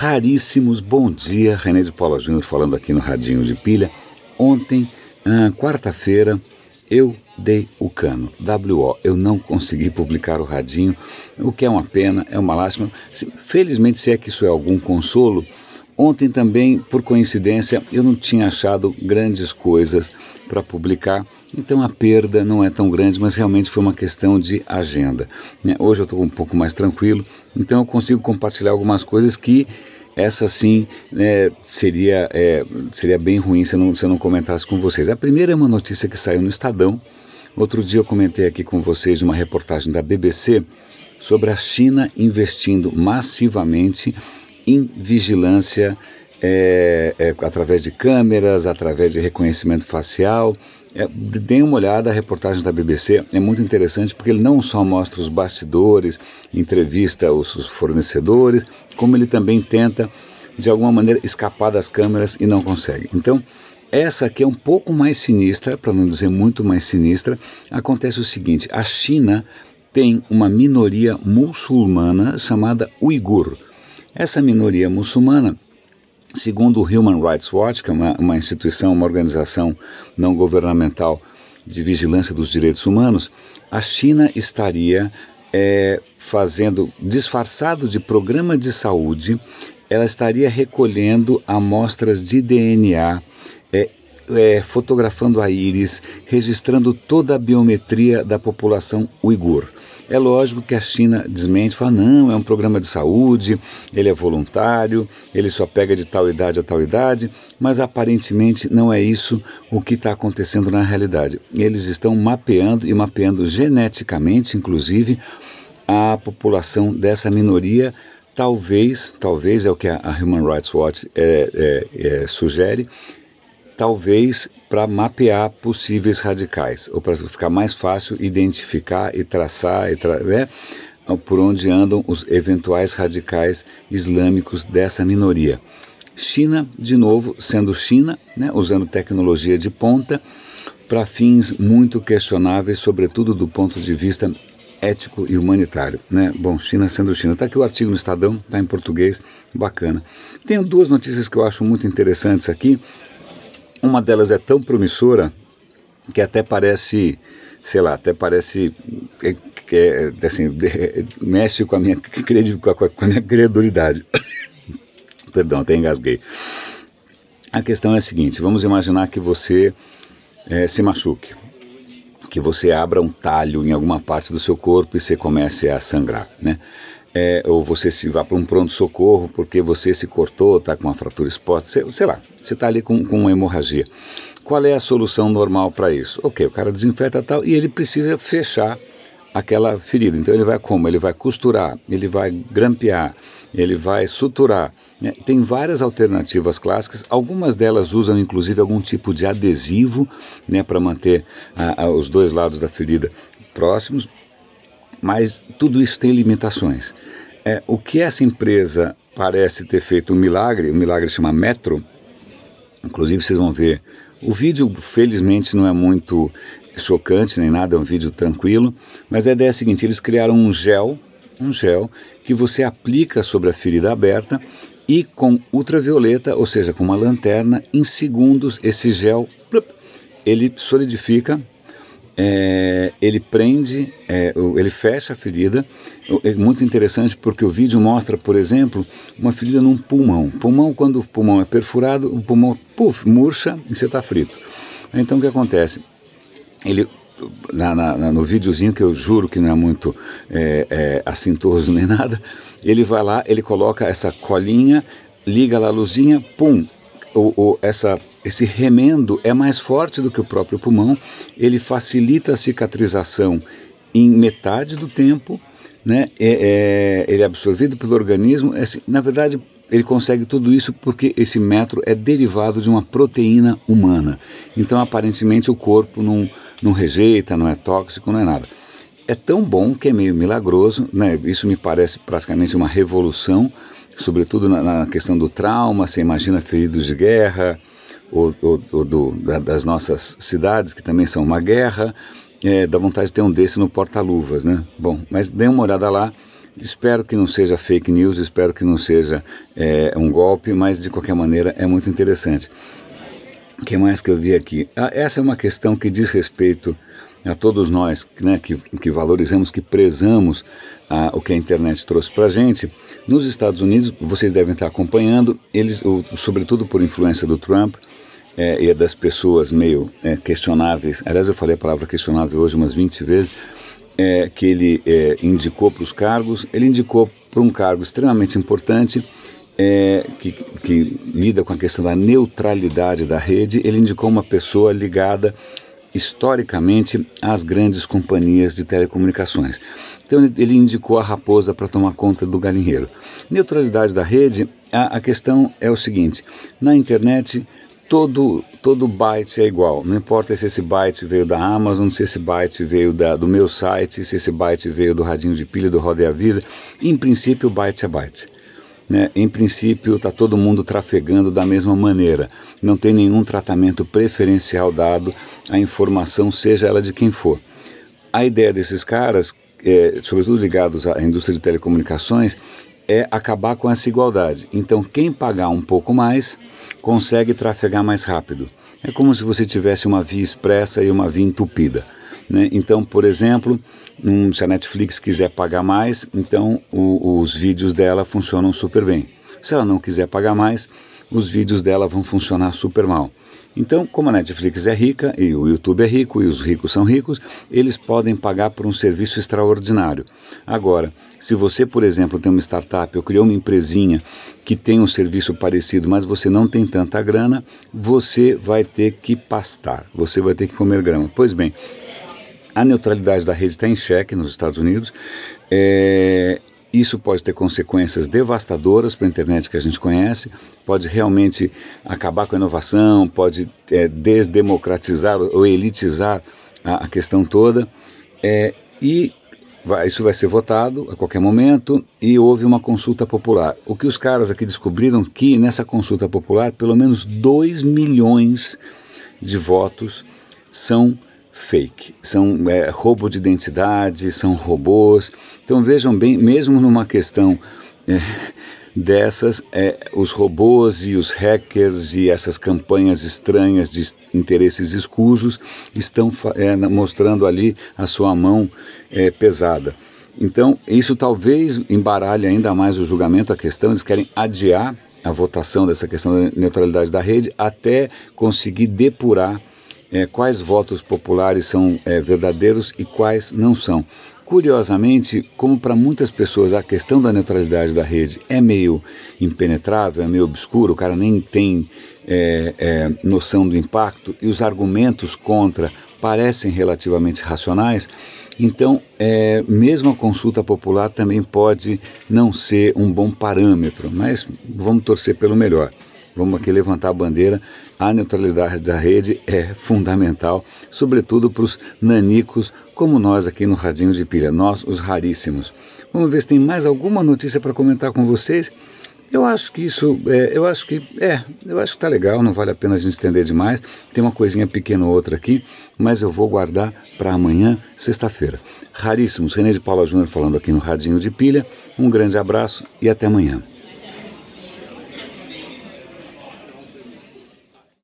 raríssimos. Bom dia, René de Paula Júnior falando aqui no Radinho de Pilha. Ontem, ah, quarta-feira, eu dei o cano. WO, eu não consegui publicar o Radinho, o que é uma pena, é uma lástima. Felizmente, se é que isso é algum consolo, ontem também, por coincidência, eu não tinha achado grandes coisas para publicar, então a perda não é tão grande, mas realmente foi uma questão de agenda. Né? Hoje eu estou um pouco mais tranquilo, então eu consigo compartilhar algumas coisas que essa sim né, seria, é, seria bem ruim se eu, não, se eu não comentasse com vocês. A primeira é uma notícia que saiu no Estadão. Outro dia eu comentei aqui com vocês uma reportagem da BBC sobre a China investindo massivamente em vigilância é, é, através de câmeras, através de reconhecimento facial. É, uma olhada, a reportagem da BBC é muito interessante porque ele não só mostra os bastidores, entrevista os fornecedores, como ele também tenta, de alguma maneira, escapar das câmeras e não consegue. Então, essa aqui é um pouco mais sinistra, para não dizer muito mais sinistra. Acontece o seguinte: a China tem uma minoria muçulmana chamada uigur. Essa minoria muçulmana Segundo o Human Rights Watch, que é uma, uma instituição, uma organização não governamental de vigilância dos direitos humanos, a China estaria é, fazendo, disfarçado de programa de saúde, ela estaria recolhendo amostras de DNA, é, é, fotografando a íris, registrando toda a biometria da população uigur. É lógico que a China desmente, fala: não, é um programa de saúde, ele é voluntário, ele só pega de tal idade a tal idade, mas aparentemente não é isso o que está acontecendo na realidade. Eles estão mapeando e mapeando geneticamente, inclusive, a população dessa minoria. Talvez, talvez é o que a Human Rights Watch é, é, é, sugere, talvez para mapear possíveis radicais, ou para ficar mais fácil identificar e traçar e tra né, por onde andam os eventuais radicais islâmicos dessa minoria. China, de novo, sendo China, né, usando tecnologia de ponta para fins muito questionáveis, sobretudo do ponto de vista ético e humanitário. Né? Bom, China sendo China. Está aqui o artigo no Estadão, está em português, bacana. Tenho duas notícias que eu acho muito interessantes aqui. Uma delas é tão promissora que até parece, sei lá, até parece que é, assim, mexe com a minha credibilidade, com a minha credulidade. Perdão, até engasguei. A questão é a seguinte: vamos imaginar que você é, se machuque, que você abra um talho em alguma parte do seu corpo e você comece a sangrar, né? É, ou você se vá para um pronto-socorro porque você se cortou, está com uma fratura exposta, sei, sei lá, você está ali com, com uma hemorragia. Qual é a solução normal para isso? Ok, o cara desinfeta tal e ele precisa fechar aquela ferida. Então ele vai como? Ele vai costurar, ele vai grampear, ele vai suturar. Né? Tem várias alternativas clássicas, algumas delas usam inclusive algum tipo de adesivo né, para manter os dois lados da ferida próximos. Mas tudo isso tem limitações. É, o que essa empresa parece ter feito um milagre, o um milagre chama Metro, inclusive vocês vão ver, o vídeo felizmente não é muito chocante nem nada, é um vídeo tranquilo, mas a ideia é a seguinte, eles criaram um gel, um gel que você aplica sobre a ferida aberta e com ultravioleta, ou seja, com uma lanterna, em segundos esse gel ele solidifica é, ele prende, é, ele fecha a ferida. É muito interessante porque o vídeo mostra, por exemplo, uma ferida num pulmão. Pulmão, quando o pulmão é perfurado, o pulmão puff, murcha e você está frito. Então o que acontece? Ele na, na, no videozinho que eu juro que não é muito é, é, assintoso nem nada, ele vai lá, ele coloca essa colinha, liga lá a luzinha, pum, o, o, essa, esse remendo é mais forte do que o próprio pulmão, ele facilita a cicatrização em metade do tempo, né? é, é ele é absorvido pelo organismo. É, assim, na verdade, ele consegue tudo isso porque esse metro é derivado de uma proteína humana. Então, aparentemente, o corpo não, não rejeita, não é tóxico, não é nada. É tão bom que é meio milagroso, né? isso me parece praticamente uma revolução sobretudo na, na questão do trauma, você imagina feridos de guerra, ou, ou, ou do, da, das nossas cidades, que também são uma guerra, é, dá vontade de ter um desse no porta-luvas, né? Bom, mas dê uma olhada lá, Espero que não seja fake news, espero que não seja é, um golpe, mas de qualquer maneira é muito interessante. O que mais que eu vi aqui? Ah, essa é uma questão que diz respeito a todos nós né, que, que valorizamos, que prezamos ah, o que a internet trouxe para a gente. Nos Estados Unidos, vocês devem estar acompanhando, eles, o, sobretudo por influência do Trump é, e das pessoas meio é, questionáveis, aliás, eu falei a palavra questionável hoje umas 20 vezes, é, que ele é, indicou para os cargos, ele indicou para um cargo extremamente importante é, que, que, lida com a questão da neutralidade da rede, ele indicou uma pessoa ligada historicamente às grandes companhias de telecomunicações. Então ele indicou a raposa para tomar conta do galinheiro. Neutralidade da rede, a, a questão é o seguinte: na internet todo, todo byte é igual. Não importa se esse byte veio da Amazon, se esse byte veio da, do meu site, se esse byte veio do radinho de pilha, do Roda e Avisa. Em princípio, byte é byte. Né? Em princípio, está todo mundo trafegando da mesma maneira. Não tem nenhum tratamento preferencial dado à informação, seja ela de quem for. A ideia desses caras, é, sobretudo ligados à indústria de telecomunicações, é acabar com essa igualdade. Então, quem pagar um pouco mais consegue trafegar mais rápido. É como se você tivesse uma via expressa e uma via entupida. Né? Então, por exemplo, um, se a Netflix quiser pagar mais, então o, os vídeos dela funcionam super bem. Se ela não quiser pagar mais, os vídeos dela vão funcionar super mal. Então, como a Netflix é rica e o YouTube é rico e os ricos são ricos, eles podem pagar por um serviço extraordinário. Agora, se você, por exemplo, tem uma startup ou criou uma empresinha que tem um serviço parecido, mas você não tem tanta grana, você vai ter que pastar, você vai ter que comer grama. Pois bem, a neutralidade da rede está em xeque nos Estados Unidos. É, isso pode ter consequências devastadoras para a internet que a gente conhece, pode realmente acabar com a inovação, pode é, desdemocratizar ou elitizar a, a questão toda. É, e vai, isso vai ser votado a qualquer momento e houve uma consulta popular. O que os caras aqui descobriram que nessa consulta popular, pelo menos 2 milhões de votos são fake, são é, roubo de identidade, são robôs. Então vejam bem, mesmo numa questão é, dessas, é, os robôs e os hackers e essas campanhas estranhas de interesses escusos estão é, mostrando ali a sua mão é, pesada. Então isso talvez embaralhe ainda mais o julgamento, a questão, eles querem adiar a votação dessa questão da neutralidade da rede até conseguir depurar é, quais votos populares são é, verdadeiros e quais não são. Curiosamente, como para muitas pessoas a questão da neutralidade da rede é meio impenetrável, é meio obscuro, o cara nem tem é, é noção do impacto e os argumentos contra parecem relativamente racionais, então, é, mesmo a consulta popular também pode não ser um bom parâmetro, mas vamos torcer pelo melhor. Vamos aqui levantar a bandeira a neutralidade da rede é fundamental, sobretudo para os nanicos como nós aqui no Radinho de Pilha, nós os raríssimos. Vamos ver se tem mais alguma notícia para comentar com vocês. Eu acho que isso, é, eu acho que, é, eu acho que está legal, não vale a pena a gente estender demais. Tem uma coisinha pequena ou outra aqui, mas eu vou guardar para amanhã, sexta-feira. Raríssimos, René de Paula Júnior falando aqui no Radinho de Pilha. Um grande abraço e até amanhã.